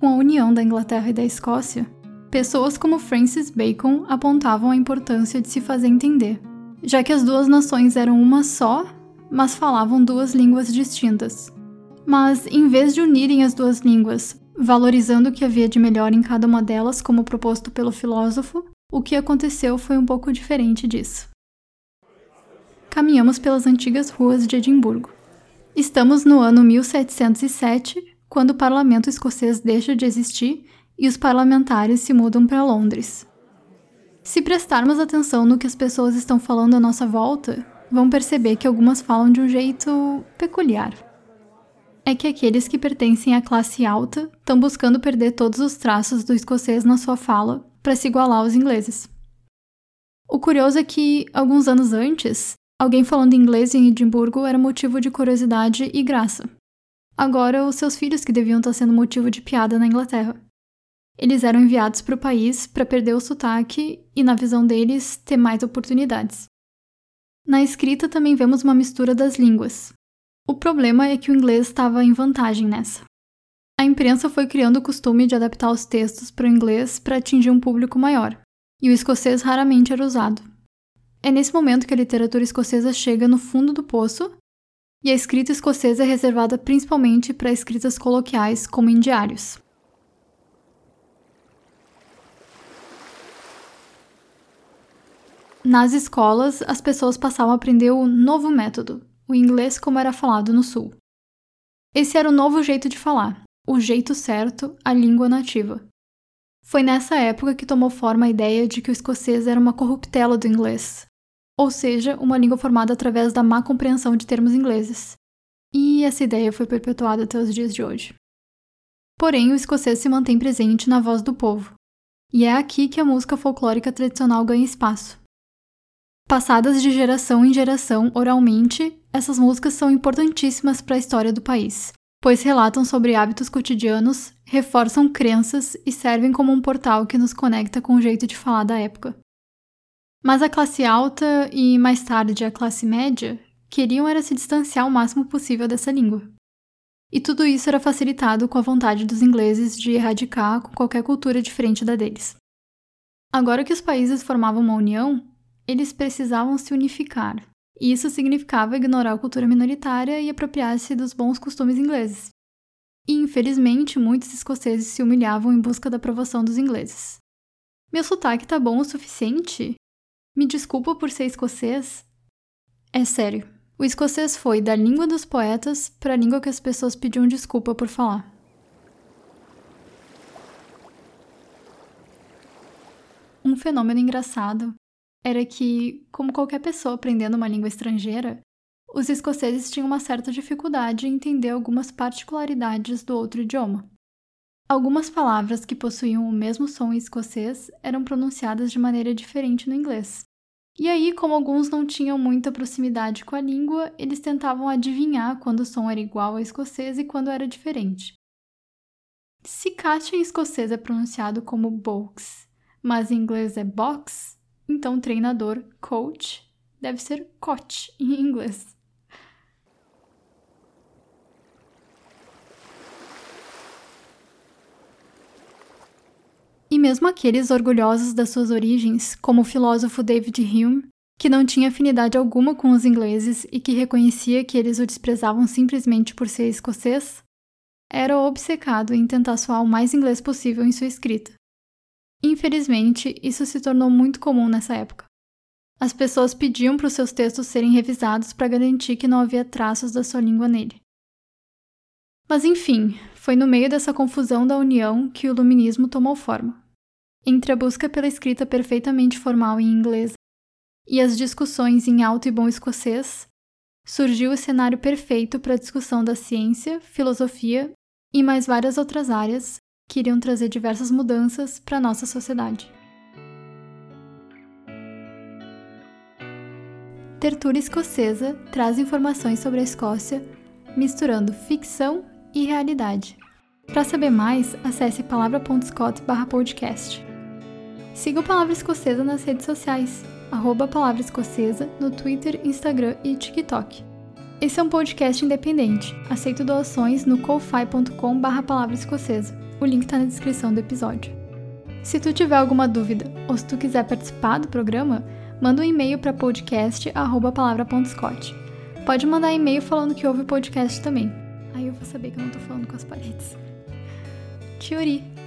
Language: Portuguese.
Com a união da Inglaterra e da Escócia, pessoas como Francis Bacon apontavam a importância de se fazer entender, já que as duas nações eram uma só, mas falavam duas línguas distintas. Mas, em vez de unirem as duas línguas, valorizando o que havia de melhor em cada uma delas, como proposto pelo filósofo, o que aconteceu foi um pouco diferente disso. Caminhamos pelas antigas ruas de Edimburgo. Estamos no ano 1707, quando o parlamento escocês deixa de existir e os parlamentares se mudam para Londres. Se prestarmos atenção no que as pessoas estão falando à nossa volta, vão perceber que algumas falam de um jeito peculiar. É que aqueles que pertencem à classe alta estão buscando perder todos os traços do escocês na sua fala para se igualar aos ingleses. O curioso é que, alguns anos antes, alguém falando inglês em Edimburgo era motivo de curiosidade e graça. Agora, os seus filhos que deviam estar sendo motivo de piada na Inglaterra. Eles eram enviados para o país para perder o sotaque e, na visão deles, ter mais oportunidades. Na escrita também vemos uma mistura das línguas. O problema é que o inglês estava em vantagem nessa. A imprensa foi criando o costume de adaptar os textos para o inglês para atingir um público maior, e o escocês raramente era usado. É nesse momento que a literatura escocesa chega no fundo do poço, e a escrita escocesa é reservada principalmente para escritas coloquiais, como em diários. Nas escolas, as pessoas passavam a aprender o novo método, o inglês como era falado no Sul. Esse era o novo jeito de falar, o jeito certo, a língua nativa. Foi nessa época que tomou forma a ideia de que o escocês era uma corruptela do inglês, ou seja, uma língua formada através da má compreensão de termos ingleses. E essa ideia foi perpetuada até os dias de hoje. Porém, o escocês se mantém presente na voz do povo, e é aqui que a música folclórica tradicional ganha espaço. Passadas de geração em geração oralmente, essas músicas são importantíssimas para a história do país, pois relatam sobre hábitos cotidianos, reforçam crenças e servem como um portal que nos conecta com o jeito de falar da época. Mas a classe alta e mais tarde a classe média queriam era se distanciar o máximo possível dessa língua. E tudo isso era facilitado com a vontade dos ingleses de erradicar com qualquer cultura diferente da deles. Agora que os países formavam uma união, eles precisavam se unificar, e isso significava ignorar a cultura minoritária e apropriar-se dos bons costumes ingleses. E, infelizmente, muitos escoceses se humilhavam em busca da aprovação dos ingleses. Meu sotaque tá bom o suficiente? Me desculpa por ser escocês? É sério, o escocês foi da língua dos poetas para a língua que as pessoas pediam desculpa por falar. Um fenômeno engraçado era que, como qualquer pessoa aprendendo uma língua estrangeira, os escoceses tinham uma certa dificuldade em entender algumas particularidades do outro idioma. Algumas palavras que possuíam o mesmo som em escocês eram pronunciadas de maneira diferente no inglês. E aí, como alguns não tinham muita proximidade com a língua, eles tentavam adivinhar quando o som era igual ao escocês e quando era diferente. Se caixa em escocês é pronunciado como box, mas em inglês é box, então, treinador, coach, deve ser coach em inglês. Mesmo aqueles orgulhosos das suas origens, como o filósofo David Hume, que não tinha afinidade alguma com os ingleses e que reconhecia que eles o desprezavam simplesmente por ser escocês, era obcecado em tentar soar o mais inglês possível em sua escrita. Infelizmente, isso se tornou muito comum nessa época. As pessoas pediam para os seus textos serem revisados para garantir que não havia traços da sua língua nele. Mas enfim, foi no meio dessa confusão da união que o iluminismo tomou forma. Entre a busca pela escrita perfeitamente formal em inglês e as discussões em alto e bom escocês, surgiu o cenário perfeito para a discussão da ciência, filosofia e mais várias outras áreas que iriam trazer diversas mudanças para a nossa sociedade. Tertúlia Escocesa traz informações sobre a Escócia, misturando ficção e realidade. Para saber mais, acesse palavra.scott/podcast. Siga o Palavra Escocesa nas redes sociais, arroba Palavra Escocesa, no Twitter, Instagram e TikTok. Esse é um podcast independente. Aceito doações no ko-fi.com barra palavra escocesa. O link está na descrição do episódio. Se tu tiver alguma dúvida ou se tu quiser participar do programa, manda um e-mail para podcast@palavra.scott. Pode mandar e-mail falando que ouve o podcast também. Aí eu vou saber que eu não tô falando com as paredes. Tiori!